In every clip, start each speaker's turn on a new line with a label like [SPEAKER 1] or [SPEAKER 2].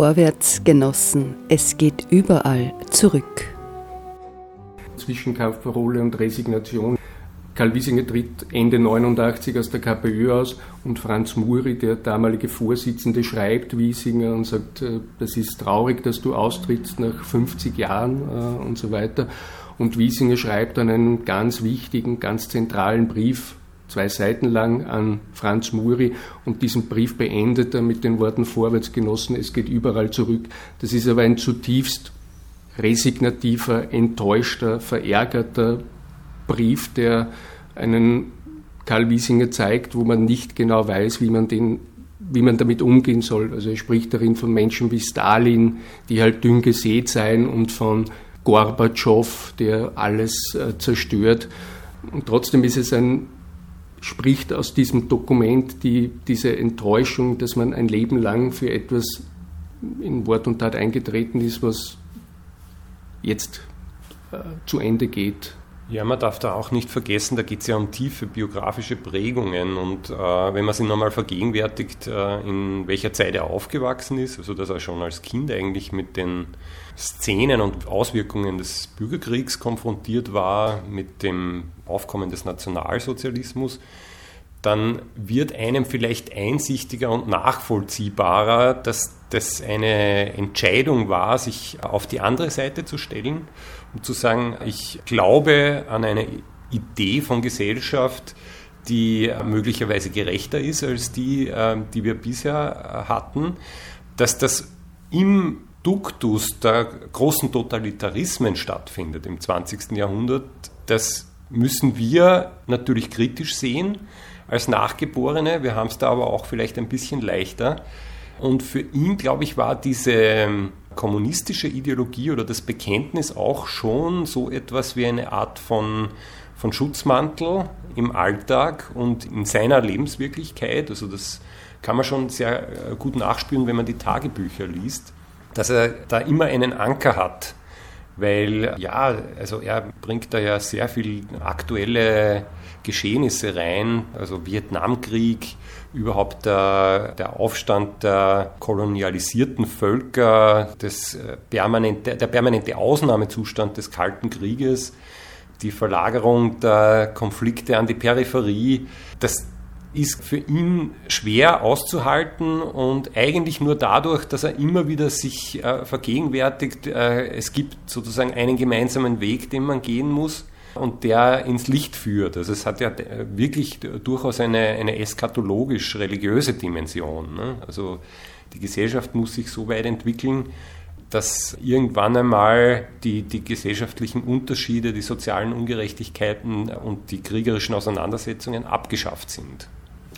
[SPEAKER 1] Vorwärts, Genossen, es geht überall zurück.
[SPEAKER 2] Zwischenkampfparole und Resignation. Karl Wiesinger tritt Ende 89 aus der KPÖ aus und Franz Muri, der damalige Vorsitzende, schreibt Wiesinger und sagt, äh, das ist traurig, dass du austrittst nach 50 Jahren äh, und so weiter. Und Wiesinger schreibt dann einen ganz wichtigen, ganz zentralen Brief zwei Seiten lang an Franz Muri und diesen Brief beendet er mit den Worten Vorwärtsgenossen, es geht überall zurück. Das ist aber ein zutiefst resignativer, enttäuschter, verärgerter Brief, der einen Karl Wiesinger zeigt, wo man nicht genau weiß, wie man den wie man damit umgehen soll. Also er spricht darin von Menschen wie Stalin, die halt dünn gesät seien und von Gorbatschow, der alles äh, zerstört. Und trotzdem ist es ein spricht aus diesem Dokument die, diese Enttäuschung, dass man ein Leben lang für etwas in Wort und Tat eingetreten ist, was jetzt äh, zu Ende geht.
[SPEAKER 3] Ja, man darf da auch nicht vergessen, da geht es ja um tiefe biografische Prägungen und äh, wenn man sich nochmal vergegenwärtigt, äh, in welcher Zeit er aufgewachsen ist, also dass er schon als Kind eigentlich mit den Szenen und Auswirkungen des Bürgerkriegs konfrontiert war, mit dem Aufkommen des Nationalsozialismus, dann wird einem vielleicht einsichtiger und nachvollziehbarer, dass das eine Entscheidung war, sich auf die andere Seite zu stellen und zu sagen, ich glaube an eine Idee von Gesellschaft, die möglicherweise gerechter ist als die, äh, die wir bisher hatten, dass das im Duktus der großen Totalitarismen stattfindet im 20. Jahrhundert, das müssen wir natürlich kritisch sehen als Nachgeborene. Wir haben es da aber auch vielleicht ein bisschen leichter. Und für ihn, glaube ich, war diese ähm, kommunistische Ideologie oder das Bekenntnis auch schon so etwas wie eine Art von, von Schutzmantel im Alltag und in seiner Lebenswirklichkeit. Also das kann man schon sehr äh, gut nachspüren, wenn man die Tagebücher liest, dass er da immer einen Anker hat. Weil ja, also er bringt da ja sehr viel aktuelle Geschehnisse rein, also Vietnamkrieg, überhaupt der, der Aufstand der kolonialisierten Völker, das äh, permanente, der permanente Ausnahmezustand des Kalten Krieges, die Verlagerung der Konflikte an die Peripherie, das ist für ihn schwer auszuhalten und eigentlich nur dadurch, dass er immer wieder sich äh, vergegenwärtigt, äh, es gibt sozusagen einen gemeinsamen Weg, den man gehen muss und der ins Licht führt. Also es hat ja wirklich durchaus eine, eine eskatologisch-religiöse Dimension. Ne? Also die Gesellschaft muss sich so weit entwickeln, dass irgendwann einmal die, die gesellschaftlichen Unterschiede, die sozialen Ungerechtigkeiten und die kriegerischen Auseinandersetzungen abgeschafft sind.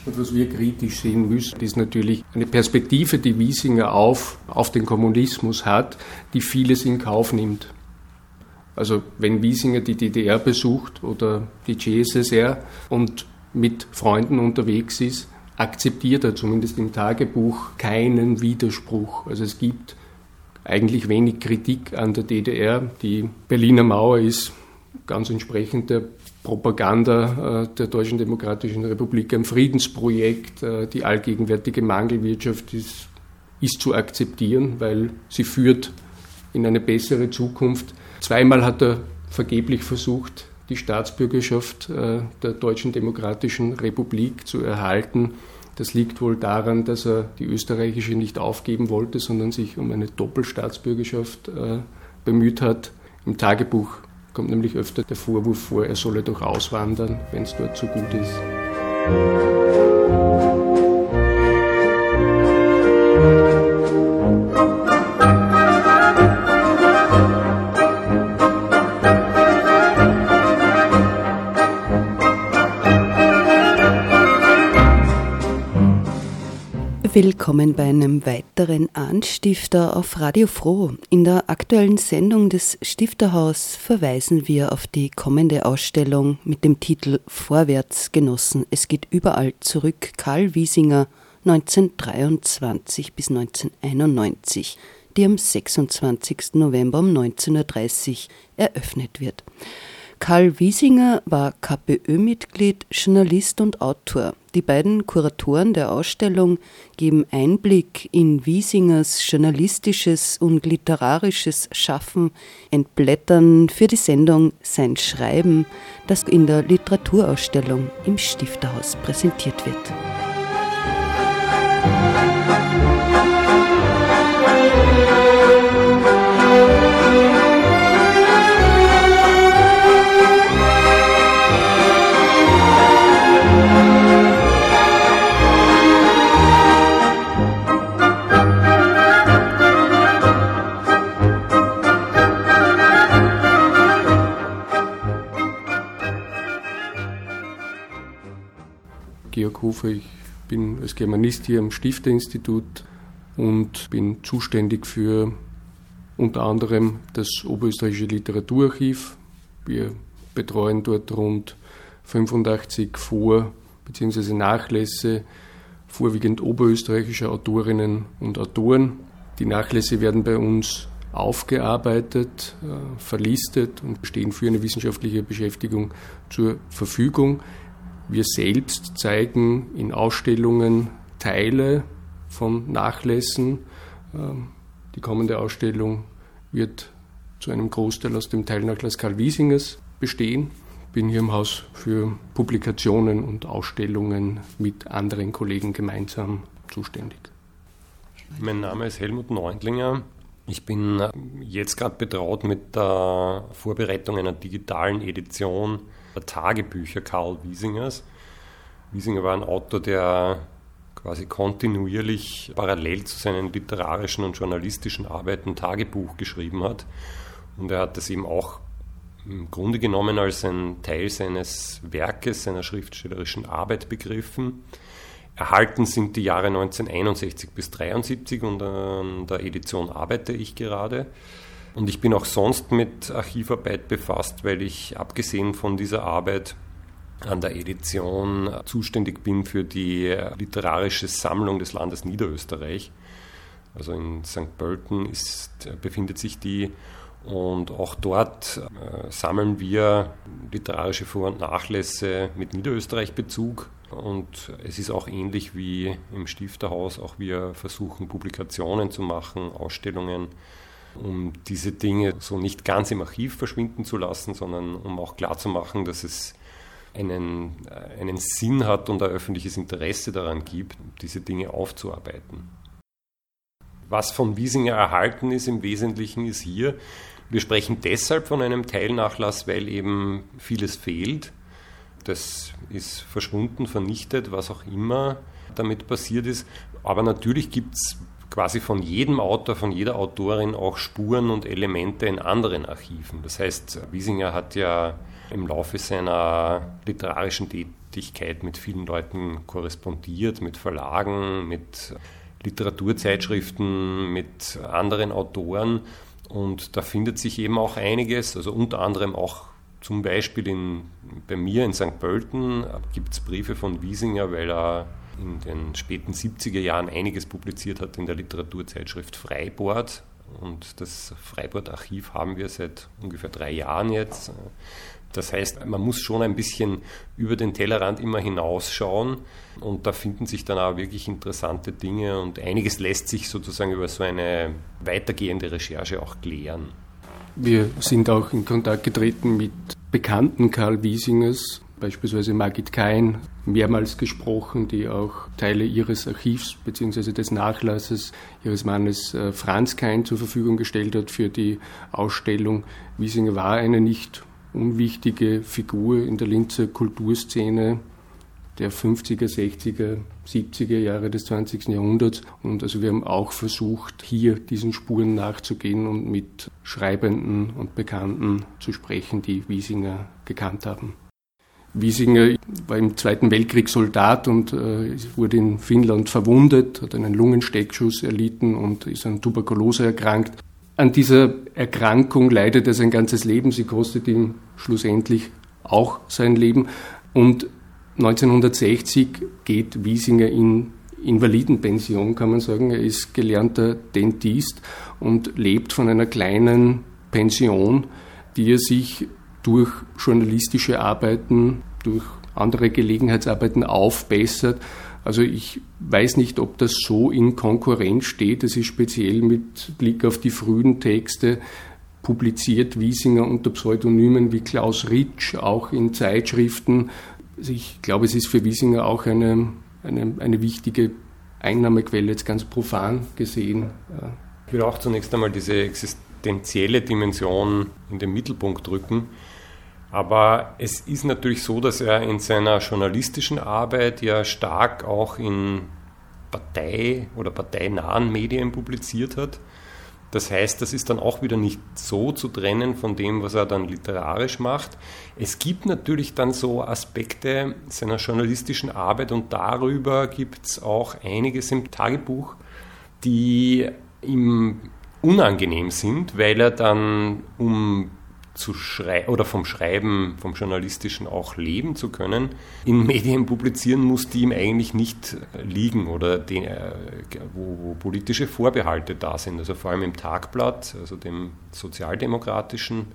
[SPEAKER 2] Und was wir kritisch sehen müssen, ist natürlich eine Perspektive, die Wiesinger auf, auf den Kommunismus hat, die vieles in Kauf nimmt. Also wenn Wiesinger die DDR besucht oder die GSSR und mit Freunden unterwegs ist, akzeptiert er zumindest im Tagebuch keinen Widerspruch. Also es gibt eigentlich wenig Kritik an der DDR. Die Berliner Mauer ist ganz entsprechend der Propaganda äh, der Deutschen Demokratischen Republik ein Friedensprojekt. Äh, die allgegenwärtige Mangelwirtschaft ist, ist zu akzeptieren, weil sie führt in eine bessere Zukunft. Zweimal hat er vergeblich versucht, die Staatsbürgerschaft äh, der Deutschen Demokratischen Republik zu erhalten. Das liegt wohl daran, dass er die österreichische nicht aufgeben wollte, sondern sich um eine Doppelstaatsbürgerschaft bemüht hat. Im Tagebuch kommt nämlich öfter der Vorwurf vor, er solle doch auswandern, wenn es dort so gut ist.
[SPEAKER 1] Willkommen bei einem weiteren Anstifter auf Radio Froh. In der aktuellen Sendung des Stifterhaus verweisen wir auf die kommende Ausstellung mit dem Titel Vorwärts genossen. Es geht überall zurück. Karl Wiesinger 1923 bis 1991, die am 26. November um 19.30 Uhr eröffnet wird. Karl Wiesinger war KPÖ-Mitglied, Journalist und Autor. Die beiden Kuratoren der Ausstellung geben Einblick in Wiesingers journalistisches und literarisches Schaffen, entblättern für die Sendung sein Schreiben, das in der Literaturausstellung im Stifterhaus präsentiert wird.
[SPEAKER 2] Georg Hofer. Ich bin als Germanist hier am Stifterinstitut und bin zuständig für unter anderem das Oberösterreichische Literaturarchiv. Wir betreuen dort rund 85 Vor- bzw. Nachlässe vorwiegend oberösterreichischer Autorinnen und Autoren. Die Nachlässe werden bei uns aufgearbeitet, äh, verlistet und stehen für eine wissenschaftliche Beschäftigung zur Verfügung. Wir selbst zeigen in Ausstellungen Teile von Nachlässen. Ähm, die kommende Ausstellung wird zu einem Großteil aus dem Teilnachlass Karl Wiesingers bestehen. Bin hier im Haus für Publikationen und Ausstellungen mit anderen Kollegen gemeinsam zuständig.
[SPEAKER 3] Mein Name ist Helmut Neundlinger. Ich bin äh, jetzt gerade betraut mit der Vorbereitung einer digitalen Edition Tagebücher Karl Wiesingers. Wiesinger war ein Autor, der quasi kontinuierlich parallel zu seinen literarischen und journalistischen Arbeiten Tagebuch geschrieben hat. Und er hat das eben auch im Grunde genommen als ein Teil seines Werkes, seiner schriftstellerischen Arbeit begriffen. Erhalten sind die Jahre 1961 bis 1973 und an der Edition arbeite ich gerade. Und ich bin auch sonst mit Archivarbeit befasst, weil ich abgesehen von dieser Arbeit an der Edition zuständig bin für die literarische Sammlung des Landes Niederösterreich. Also in St. Pölten ist, befindet sich die und auch dort äh, sammeln wir literarische Vor- und Nachlässe mit Niederösterreich-Bezug. Und es ist auch ähnlich wie im Stifterhaus, auch wir versuchen Publikationen zu machen, Ausstellungen um diese Dinge so nicht ganz im Archiv verschwinden zu lassen, sondern um auch klarzumachen, dass es einen, äh, einen Sinn hat und ein öffentliches Interesse daran gibt, diese Dinge aufzuarbeiten. Was von Wiesinger erhalten ist im Wesentlichen ist hier, wir sprechen deshalb von einem Teilnachlass, weil eben vieles fehlt. Das ist verschwunden, vernichtet, was auch immer damit passiert ist. Aber natürlich gibt es quasi von jedem Autor, von jeder Autorin auch Spuren und Elemente in anderen Archiven. Das heißt, Wiesinger hat ja im Laufe seiner literarischen Tätigkeit mit vielen Leuten korrespondiert, mit Verlagen, mit Literaturzeitschriften, mit anderen Autoren. Und da findet sich eben auch einiges, also unter anderem auch zum Beispiel in, bei mir in St. Pölten gibt es Briefe von Wiesinger, weil er in den späten 70er Jahren einiges publiziert hat in der Literaturzeitschrift Freibord. Und das Freibord-Archiv haben wir seit ungefähr drei Jahren jetzt. Das heißt, man muss schon ein bisschen über den Tellerrand immer hinausschauen und da finden sich dann auch wirklich interessante Dinge und einiges lässt sich sozusagen über so eine weitergehende Recherche auch klären.
[SPEAKER 2] Wir sind auch in Kontakt getreten mit Bekannten Karl Wiesingers, beispielsweise Margit Kain, mehrmals gesprochen, die auch Teile ihres Archivs bzw. des Nachlasses ihres Mannes äh, Franz Kain zur Verfügung gestellt hat für die Ausstellung. Wiesinger war eine nicht unwichtige Figur in der Linzer Kulturszene der 50er, 60er, 70er Jahre des 20. Jahrhunderts. Und also wir haben auch versucht, hier diesen Spuren nachzugehen und mit Schreibenden und Bekannten zu sprechen, die Wiesinger gekannt haben. Wiesinger war im Zweiten Weltkrieg Soldat und äh, wurde in Finnland verwundet, hat einen Lungensteckschuss erlitten und ist an Tuberkulose erkrankt. An dieser Erkrankung leidet er sein ganzes Leben. Sie kostet ihm schlussendlich auch sein Leben. Und 1960 geht Wiesinger in Invalidenpension, kann man sagen. Er ist gelernter Dentist und lebt von einer kleinen Pension, die er sich durch journalistische Arbeiten, durch andere Gelegenheitsarbeiten aufbessert. Also ich weiß nicht, ob das so in Konkurrenz steht. Es ist speziell mit Blick auf die frühen Texte publiziert Wiesinger unter Pseudonymen wie Klaus Ritsch, auch in Zeitschriften. Also ich glaube, es ist für Wiesinger auch eine, eine, eine wichtige Einnahmequelle, jetzt ganz profan gesehen.
[SPEAKER 3] Ich will auch zunächst einmal diese existenzielle Dimension in den Mittelpunkt rücken. Aber es ist natürlich so, dass er in seiner journalistischen Arbeit ja stark auch in Partei- oder parteinahen Medien publiziert hat. Das heißt, das ist dann auch wieder nicht so zu trennen von dem, was er dann literarisch macht. Es gibt natürlich dann so Aspekte seiner journalistischen Arbeit und darüber gibt es auch einiges im Tagebuch, die ihm unangenehm sind, weil er dann um zu schreiben oder vom Schreiben, vom Journalistischen auch leben zu können, in Medien publizieren muss, die ihm eigentlich nicht liegen oder die, äh, wo, wo, politische Vorbehalte da sind. Also vor allem im Tagblatt, also dem sozialdemokratischen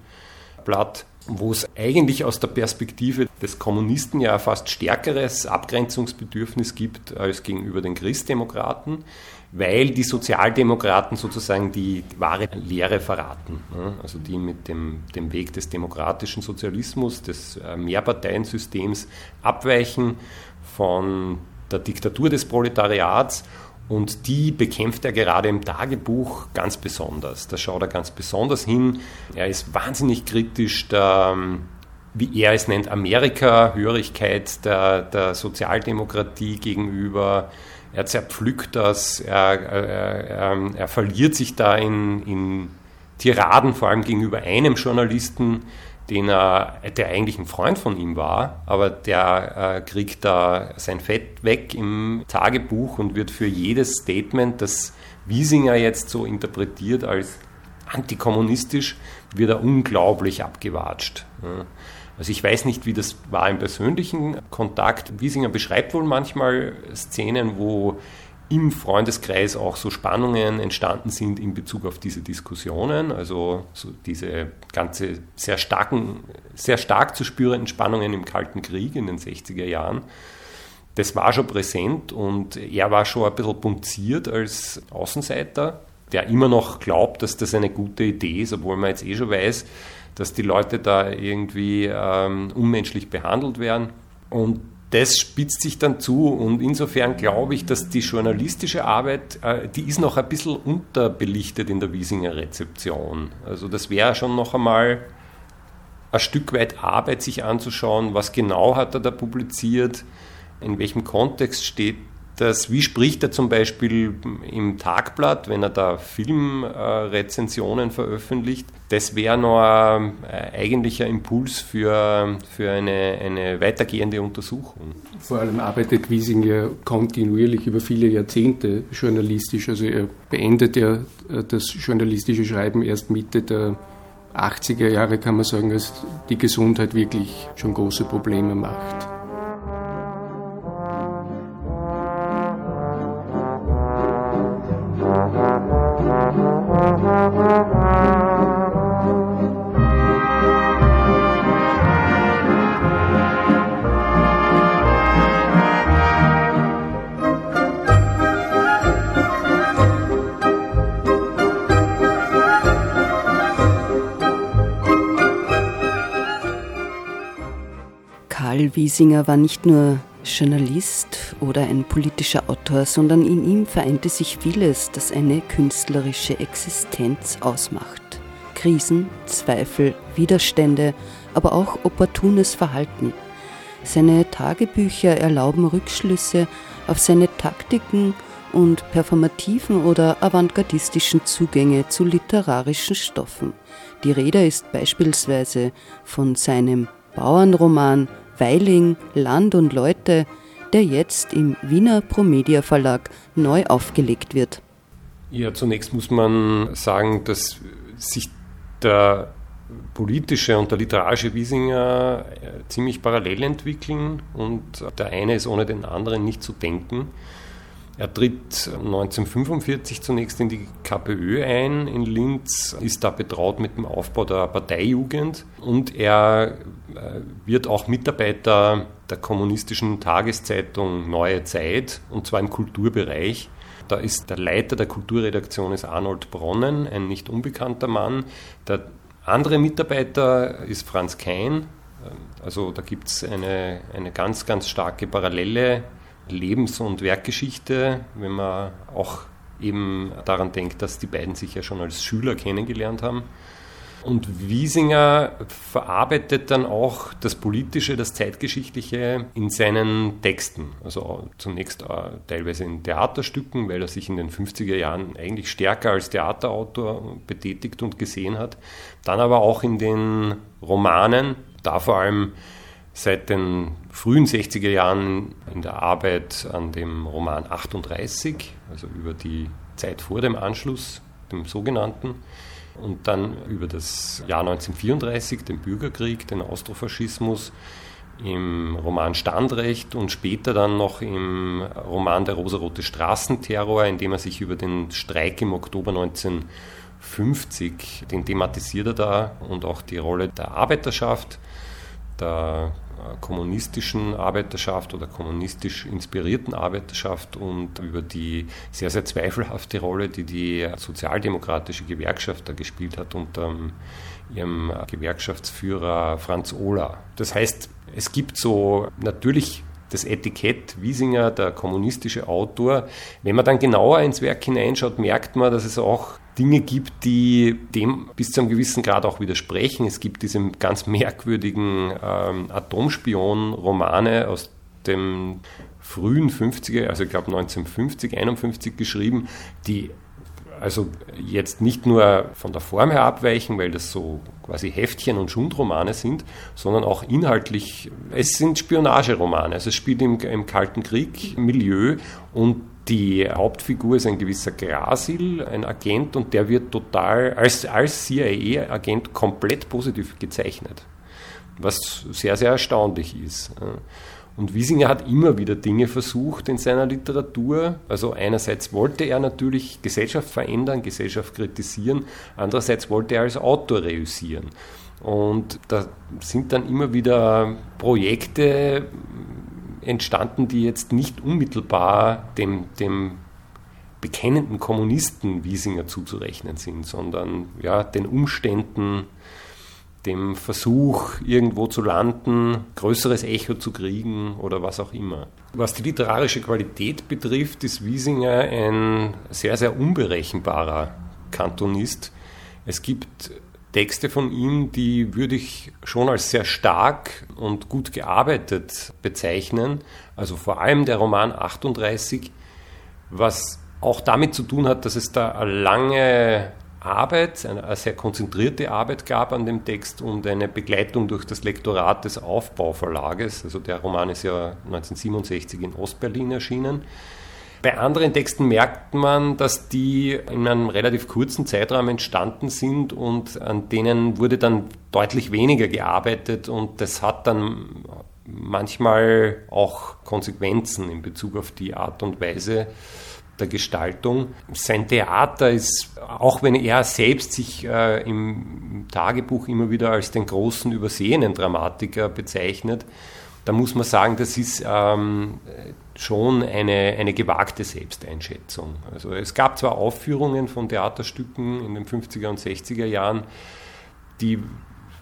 [SPEAKER 3] Blatt, wo es eigentlich aus der Perspektive des Kommunisten ja fast stärkeres Abgrenzungsbedürfnis gibt als gegenüber den Christdemokraten weil die Sozialdemokraten sozusagen die wahre Lehre verraten. Also die mit dem, dem Weg des demokratischen Sozialismus, des äh, Mehrparteiensystems abweichen von der Diktatur des Proletariats und die bekämpft er gerade im Tagebuch ganz besonders. Da schaut er ganz besonders hin. Er ist wahnsinnig kritisch der, wie er es nennt, Amerika-Hörigkeit der, der Sozialdemokratie gegenüber er zerpflückt das, er, er, er, er verliert sich da in, in, Tiraden, vor allem gegenüber einem Journalisten, den er, der eigentlich ein Freund von ihm war, aber der äh, kriegt da sein Fett weg im Tagebuch und wird für jedes Statement, das Wiesinger jetzt so interpretiert als antikommunistisch, wird er unglaublich abgewatscht. Ja. Also ich weiß nicht, wie das war im persönlichen Kontakt. Wiesinger beschreibt wohl manchmal Szenen, wo im Freundeskreis auch so Spannungen entstanden sind in Bezug auf diese Diskussionen, also so diese ganze sehr starken, sehr stark zu spürenden Spannungen im Kalten Krieg in den 60er Jahren. Das war schon präsent und er war schon ein bisschen punziert als Außenseiter, der immer noch glaubt, dass das eine gute Idee ist, obwohl man jetzt eh schon weiß, dass die Leute da irgendwie ähm, unmenschlich behandelt werden. Und das spitzt sich dann zu und insofern glaube ich, dass die journalistische Arbeit, äh, die ist noch ein bisschen unterbelichtet in der Wiesinger Rezeption. Also das wäre schon noch einmal ein Stück weit Arbeit, sich anzuschauen, was genau hat er da publiziert, in welchem Kontext steht das, wie spricht er zum Beispiel im Tagblatt, wenn er da Filmrezensionen veröffentlicht? Das wäre noch ein eigentlicher Impuls für, für eine, eine weitergehende Untersuchung.
[SPEAKER 2] Vor allem arbeitet Wiesing ja kontinuierlich über viele Jahrzehnte journalistisch. Also er beendet ja das journalistische Schreiben erst Mitte der 80er Jahre, kann man sagen, als die Gesundheit wirklich schon große Probleme macht.
[SPEAKER 1] Wiesinger war nicht nur Journalist oder ein politischer Autor, sondern in ihm vereinte sich vieles, das eine künstlerische Existenz ausmacht. Krisen, Zweifel, Widerstände, aber auch opportunes Verhalten. Seine Tagebücher erlauben Rückschlüsse auf seine Taktiken und performativen oder avantgardistischen Zugänge zu literarischen Stoffen. Die Rede ist beispielsweise von seinem Bauernroman Weiling, Land und Leute, der jetzt im Wiener Promedia Verlag neu aufgelegt wird.
[SPEAKER 3] Ja, zunächst muss man sagen, dass sich der politische und der literarische Wiesinger äh, ziemlich parallel entwickeln und der eine ist ohne den anderen nicht zu denken. Er tritt 1945 zunächst in die KPÖ ein in Linz, ist da betraut mit dem Aufbau der Parteijugend und er äh, wird auch Mitarbeiter der kommunistischen Tageszeitung Neue Zeit und zwar im Kulturbereich. Da ist der Leiter der Kulturredaktion ist Arnold Bronnen, ein nicht unbekannter Mann. Der andere Mitarbeiter ist Franz Kein. Also da gibt es eine, eine ganz, ganz starke parallele Lebens- und Werkgeschichte, wenn man auch eben daran denkt, dass die beiden sich ja schon als Schüler kennengelernt haben. Und Wiesinger verarbeitet dann auch das Politische, das Zeitgeschichtliche in seinen Texten. Also zunächst äh, teilweise in Theaterstücken, weil er sich in den 50er Jahren eigentlich stärker als Theaterautor betätigt und gesehen hat. Dann aber auch in den Romanen, da vor allem seit den frühen 60er Jahren in der Arbeit an dem Roman 38, also über die Zeit vor dem Anschluss, dem sogenannten und dann über das Jahr 1934, den Bürgerkrieg, den Austrofaschismus, im Roman Standrecht und später dann noch im Roman Der rosarote Straßenterror, in dem er sich über den Streik im Oktober 1950, den thematisiert er da und auch die Rolle der Arbeiterschaft, der kommunistischen Arbeiterschaft oder kommunistisch inspirierten Arbeiterschaft und über die sehr, sehr zweifelhafte Rolle, die die sozialdemokratische Gewerkschaft da gespielt hat unter ihrem Gewerkschaftsführer Franz Ohler. Das heißt, es gibt so natürlich das Etikett Wiesinger, der kommunistische Autor. Wenn man dann genauer ins Werk hineinschaut, merkt man, dass es auch Dinge gibt, die dem bis zu einem gewissen Grad auch widersprechen. Es gibt diese ganz merkwürdigen ähm, Atomspion-Romane aus dem frühen 50er, also ich glaube 1950, 51 geschrieben, die also jetzt nicht nur von der Form her abweichen, weil das so quasi Heftchen und Schundromane sind, sondern auch inhaltlich, es sind Spionageromane. Also es spielt im, im Kalten Krieg Milieu und die Hauptfigur ist ein gewisser Grasil, ein Agent, und der wird total als, als CIA-Agent komplett positiv gezeichnet, was sehr, sehr erstaunlich ist. Und Wiesinger hat immer wieder Dinge versucht in seiner Literatur. Also einerseits wollte er natürlich Gesellschaft verändern, Gesellschaft kritisieren, andererseits wollte er als Autor reüssieren. Und da sind dann immer wieder Projekte entstanden, die jetzt nicht unmittelbar dem, dem bekennenden Kommunisten Wiesinger zuzurechnen sind, sondern ja, den Umständen, dem Versuch, irgendwo zu landen, größeres Echo zu kriegen oder was auch immer. Was die literarische Qualität betrifft, ist Wiesinger ein sehr, sehr unberechenbarer Kantonist. Es gibt Texte von ihm, die würde ich schon als sehr stark und gut gearbeitet bezeichnen. Also vor allem der Roman 38, was auch damit zu tun hat, dass es da eine lange Arbeit, eine sehr konzentrierte Arbeit gab an dem Text und eine Begleitung durch das Lektorat des Aufbauverlages. Also der Roman ist ja 1967 in Ostberlin erschienen. Bei anderen Texten merkt man, dass die in einem relativ kurzen Zeitraum entstanden sind und an denen wurde dann deutlich weniger gearbeitet und das hat dann manchmal auch Konsequenzen in Bezug auf die Art und Weise der Gestaltung. Sein Theater ist, auch wenn er selbst sich äh, im Tagebuch immer wieder als den großen übersehenen Dramatiker bezeichnet, da muss man sagen, das ist ähm, schon eine, eine gewagte Selbsteinschätzung. Also es gab zwar Aufführungen von Theaterstücken in den 50er und 60er Jahren, die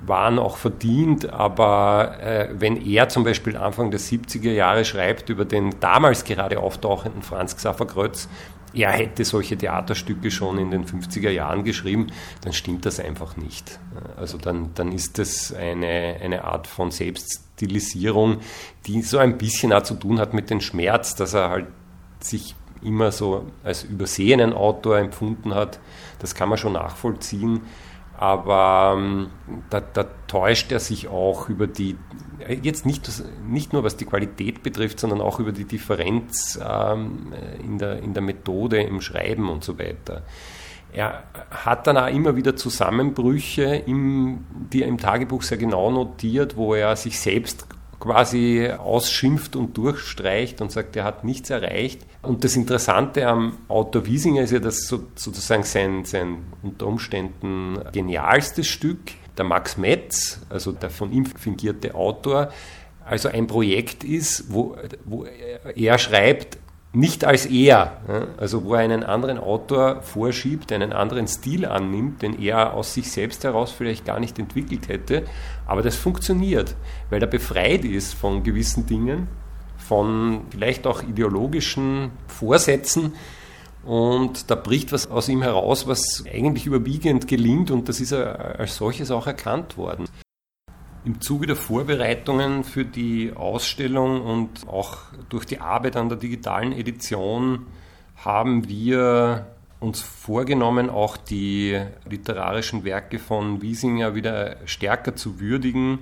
[SPEAKER 3] waren auch verdient, aber äh, wenn er zum Beispiel Anfang der 70er Jahre schreibt über den damals gerade auftauchenden Franz Xaver Grötz, er hätte solche Theaterstücke schon in den 50er Jahren geschrieben, dann stimmt das einfach nicht. Also dann, dann ist das eine, eine Art von Selbststilisierung, die so ein bisschen auch zu tun hat mit dem Schmerz, dass er halt sich immer so als übersehenen Autor empfunden hat. Das kann man schon nachvollziehen. aber ähm, da, da, täuscht er sich auch über die, jetzt nicht, nicht nur was die Qualität betrifft, sondern auch über die Differenz ähm, in, der, in der Methode, im Schreiben und so weiter. Er hat dann auch immer wieder Zusammenbrüche, im, die er im Tagebuch sehr genau notiert, wo er sich selbst quasi ausschimpft und durchstreicht und sagt, er hat nichts erreicht. Und das Interessante am Autor Wiesinger ist ja, dass so, sozusagen sein, sein unter Umständen genialstes Stück, der Max Metz, also der von ihm fingierte Autor, also ein Projekt ist, wo, wo er schreibt, nicht als er, also wo er einen anderen Autor vorschiebt, einen anderen Stil annimmt, den er aus sich selbst heraus vielleicht gar nicht entwickelt hätte, aber das funktioniert, weil er befreit ist von gewissen Dingen, von vielleicht auch ideologischen Vorsätzen. Und da bricht was aus ihm heraus, was eigentlich überwiegend gelingt. Und das ist als solches auch erkannt worden. Im Zuge der Vorbereitungen für die Ausstellung und auch durch die Arbeit an der digitalen Edition haben wir uns vorgenommen, auch die literarischen Werke von Wiesinger wieder stärker zu würdigen.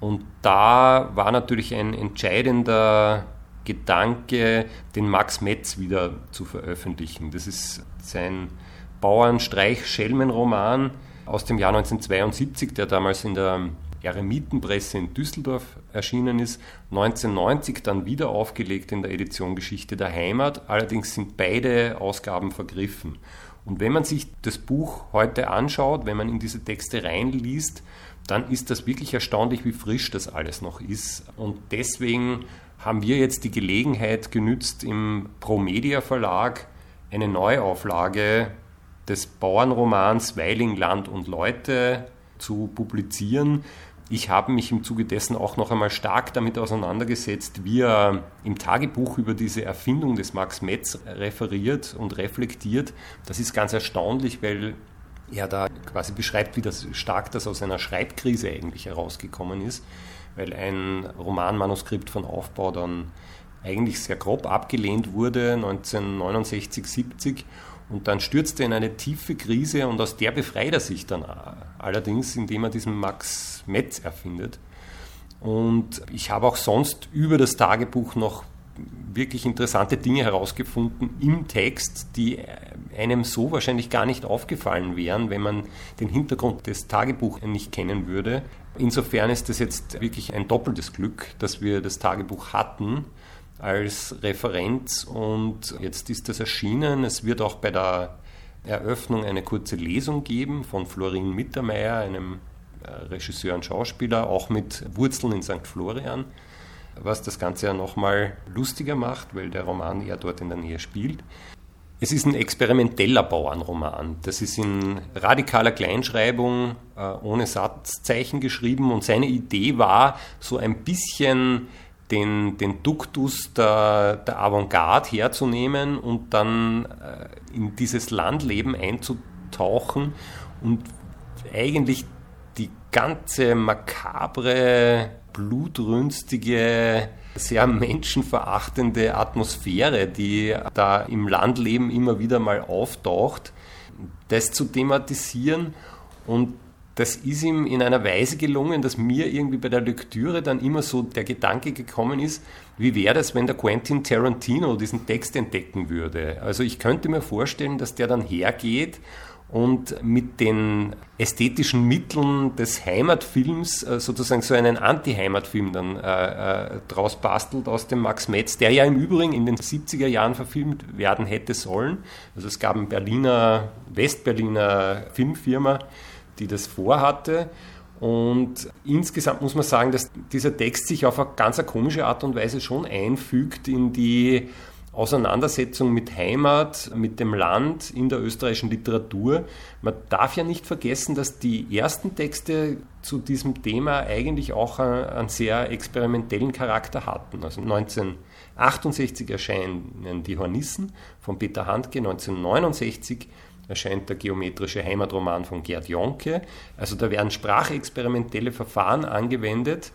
[SPEAKER 3] Und da war natürlich ein entscheidender Gedanke, den Max Metz wieder zu veröffentlichen. Das ist sein Bauernstreich-Schelmen-Roman aus dem Jahr 1972, der damals in der Eremitenpresse in Düsseldorf erschienen ist, 1990 dann wieder aufgelegt in der Edition Geschichte der Heimat. Allerdings sind beide Ausgaben vergriffen. Und wenn man sich das Buch heute anschaut, wenn man in diese Texte reinliest, dann ist das wirklich erstaunlich, wie frisch das alles noch ist. Und deswegen haben wir jetzt die Gelegenheit genützt, im Promedia Verlag eine Neuauflage des Bauernromans Weiling, Land und Leute zu publizieren, ich habe mich im Zuge dessen auch noch einmal stark damit auseinandergesetzt, wie er im Tagebuch über diese Erfindung des Max Metz referiert und reflektiert. Das ist ganz erstaunlich, weil er da quasi beschreibt, wie das stark das aus einer Schreibkrise eigentlich herausgekommen ist, weil ein Romanmanuskript von Aufbau dann eigentlich sehr grob abgelehnt wurde 1969, 70 und dann stürzt er in eine tiefe Krise und aus der befreit er sich dann allerdings, indem er diesen Max Metz erfindet. Und ich habe auch sonst über das Tagebuch noch wirklich interessante Dinge herausgefunden im Text, die einem so wahrscheinlich gar nicht aufgefallen wären, wenn man den Hintergrund des Tagebuchs nicht kennen würde. Insofern ist das jetzt wirklich ein doppeltes Glück, dass wir das Tagebuch hatten als Referenz und jetzt ist das erschienen. Es wird auch bei der Eröffnung eine kurze Lesung geben von Florin Mittermeier, einem äh, Regisseur und Schauspieler, auch mit Wurzeln in St. Florian, was das Ganze ja nochmal lustiger macht, weil der Roman ja dort in der Nähe spielt. Es ist ein experimenteller Bauernroman. Das ist in radikaler Kleinschreibung äh, ohne Satzzeichen geschrieben und seine Idee war, so ein bisschen den, den Duktus der, der Avantgarde herzunehmen und dann äh, in dieses Landleben einzutauchen und eigentlich die ganze makabre, blutrünstige, sehr menschenverachtende Atmosphäre, die da im Landleben immer wieder mal auftaucht, das zu thematisieren und das ist ihm in einer Weise gelungen, dass mir irgendwie bei der Lektüre dann immer so der Gedanke gekommen ist, wie wäre das, wenn der Quentin Tarantino diesen Text entdecken würde? Also ich könnte mir vorstellen, dass der dann hergeht und mit den ästhetischen Mitteln des Heimatfilms äh, sozusagen so einen Anti-Heimatfilm dann äh, äh, draus bastelt aus dem Max Metz, der ja im Übrigen in den 70er Jahren verfilmt werden hätte sollen. Also es gab eine Berliner, Westberliner Filmfirma, die das vorhatte. Und insgesamt muss man sagen, dass dieser Text sich auf eine ganz komische Art und Weise schon einfügt in die Auseinandersetzung mit Heimat, mit dem Land in der österreichischen Literatur. Man darf ja nicht vergessen, dass die ersten Texte zu diesem Thema eigentlich auch einen sehr experimentellen Charakter hatten. Also 1968 erscheinen die Hornissen von Peter Handke, 1969 erscheint der geometrische Heimatroman von Gerd Jonke. Also da werden sprachexperimentelle Verfahren angewendet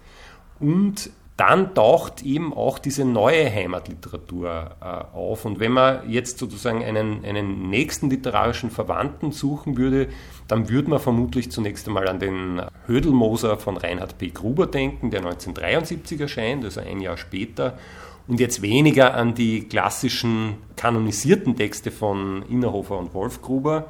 [SPEAKER 3] und dann taucht eben auch diese neue Heimatliteratur äh, auf. Und wenn man jetzt sozusagen einen, einen nächsten literarischen Verwandten suchen würde, dann würde man vermutlich zunächst einmal an den Hödelmoser von Reinhard P. Gruber denken, der 1973 erscheint, also ein Jahr später. Und jetzt weniger an die klassischen kanonisierten Texte von Innerhofer und Wolf Gruber,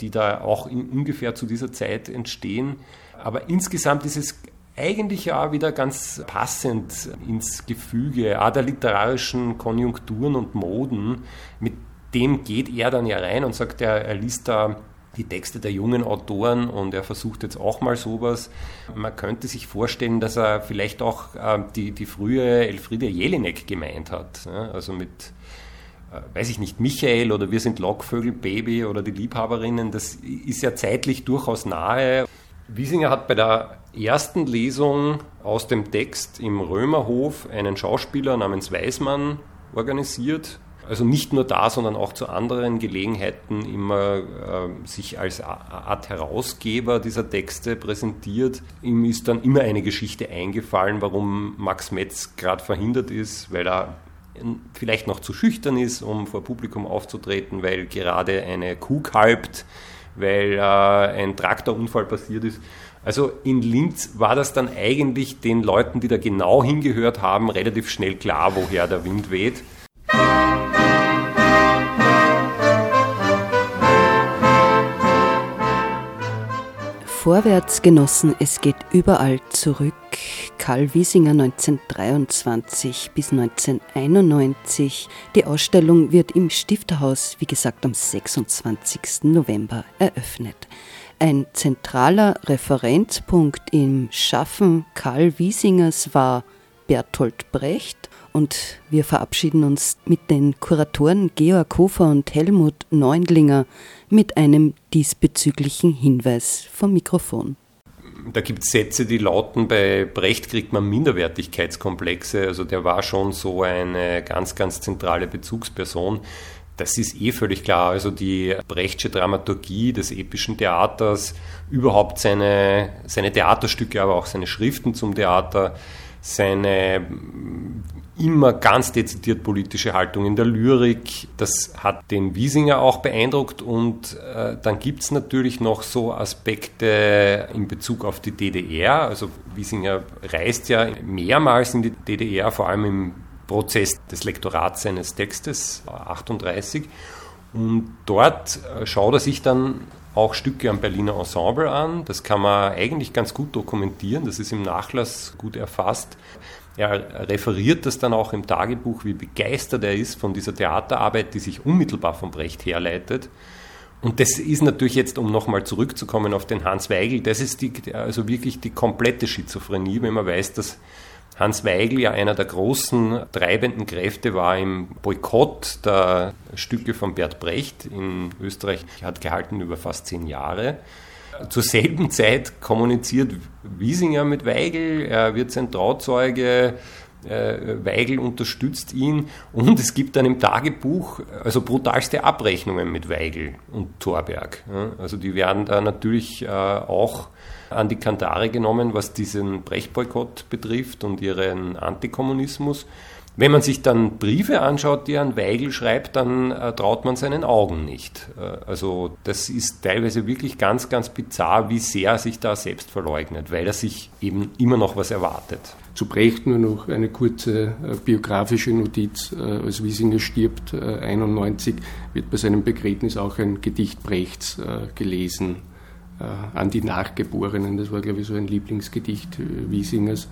[SPEAKER 3] die da auch ungefähr zu dieser Zeit entstehen. Aber insgesamt ist es eigentlich ja wieder ganz passend ins Gefüge auch der literarischen Konjunkturen und Moden. Mit dem geht er dann ja rein und sagt, er, er liest da die Texte der jungen Autoren und er versucht jetzt auch mal sowas. Man könnte sich vorstellen, dass er vielleicht auch äh, die, die frühe Elfriede Jelinek gemeint hat. Also mit, äh, weiß ich nicht, Michael oder Wir sind Lockvögel, Baby oder die Liebhaberinnen, das ist ja zeitlich durchaus nahe. Wiesinger hat bei der ersten Lesung aus dem Text im Römerhof einen Schauspieler namens Weismann organisiert. Also nicht nur da, sondern auch zu anderen Gelegenheiten immer äh, sich als Art Herausgeber dieser Texte präsentiert. Ihm ist dann immer eine Geschichte eingefallen, warum Max Metz gerade verhindert ist, weil er vielleicht noch zu schüchtern ist, um vor Publikum aufzutreten, weil gerade eine Kuh kalbt, weil äh, ein Traktorunfall passiert ist. Also in Linz war das dann eigentlich den Leuten, die da genau hingehört haben, relativ schnell klar, woher der Wind weht.
[SPEAKER 1] Vorwärts, Genossen, es geht überall zurück. Karl Wiesinger 1923 bis 1991. Die Ausstellung wird im Stifterhaus, wie gesagt, am 26. November eröffnet. Ein zentraler Referenzpunkt im Schaffen Karl Wiesingers war Bertolt Brecht und wir verabschieden uns mit den Kuratoren Georg Hofer und Helmut Neundlinger mit einem diesbezüglichen Hinweis vom Mikrofon.
[SPEAKER 3] Da gibt es Sätze, die lauten, bei Brecht kriegt man Minderwertigkeitskomplexe. Also der war schon so eine ganz, ganz zentrale Bezugsperson. Das ist eh völlig klar. Also die Brechtsche Dramaturgie des epischen Theaters, überhaupt seine, seine Theaterstücke, aber auch seine Schriften zum Theater, seine immer ganz dezidiert politische Haltung in der Lyrik. Das hat den Wiesinger auch beeindruckt und äh, dann gibt es natürlich noch so Aspekte in Bezug auf die DDR. Also Wiesinger reist ja mehrmals in die DDR, vor allem im Prozess des Lektorats seines Textes 38. Und dort äh, schaut er sich dann auch Stücke am Berliner Ensemble an. Das kann man eigentlich ganz gut dokumentieren. Das ist im Nachlass gut erfasst. Er referiert das dann auch im Tagebuch, wie begeistert er ist von dieser Theaterarbeit, die sich unmittelbar von Brecht herleitet. Und das ist natürlich jetzt, um nochmal zurückzukommen auf den Hans Weigel, das ist die, also wirklich die komplette Schizophrenie, wenn man weiß, dass Hans Weigel ja einer der großen treibenden Kräfte war im Boykott der Stücke von Bert Brecht in Österreich, hat gehalten über fast zehn Jahre. Zur selben Zeit kommuniziert Wiesinger mit Weigel, er wird sein Trauzeuge, äh, Weigel unterstützt ihn und es gibt dann im Tagebuch also brutalste Abrechnungen mit Weigel und Thorberg. Also die werden da natürlich äh, auch an die Kantare genommen, was diesen Brecht-Boykott betrifft und ihren Antikommunismus. Wenn man sich dann Briefe anschaut, die an Weigel schreibt, dann äh, traut man seinen Augen nicht. Äh, also das ist teilweise wirklich ganz, ganz bizarr, wie sehr er sich da selbst verleugnet, weil er sich eben immer noch was erwartet.
[SPEAKER 2] Zu Brecht nur noch eine kurze äh, biografische Notiz. Äh, als Wiesinger stirbt, 1991, äh, wird bei seinem Begräbnis auch ein Gedicht Brechts äh, gelesen an die Nachgeborenen. Das war, glaube ich, so ein Lieblingsgedicht äh, Wiesingers.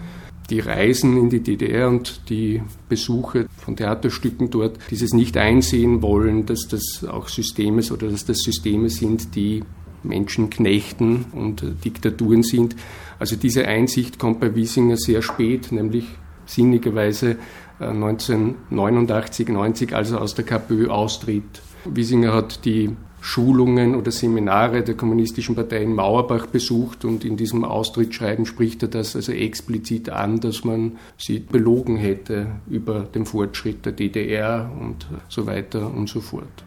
[SPEAKER 2] Die Reisen in die DDR und die Besuche von Theaterstücken dort, dieses nicht einsehen wollen, dass das auch Systeme oder dass das Systeme sind, die Menschen knechten und äh, Diktaturen sind. Also diese Einsicht kommt bei Wiesinger sehr spät, nämlich sinnigerweise 1989, 90, als er aus der KPÖ austritt. Wiesinger hat die Schulungen oder Seminare der Kommunistischen Partei in Mauerbach besucht und in diesem Austrittsschreiben spricht er das also explizit an, dass man sie belogen hätte über den Fortschritt der DDR und so weiter und so fort.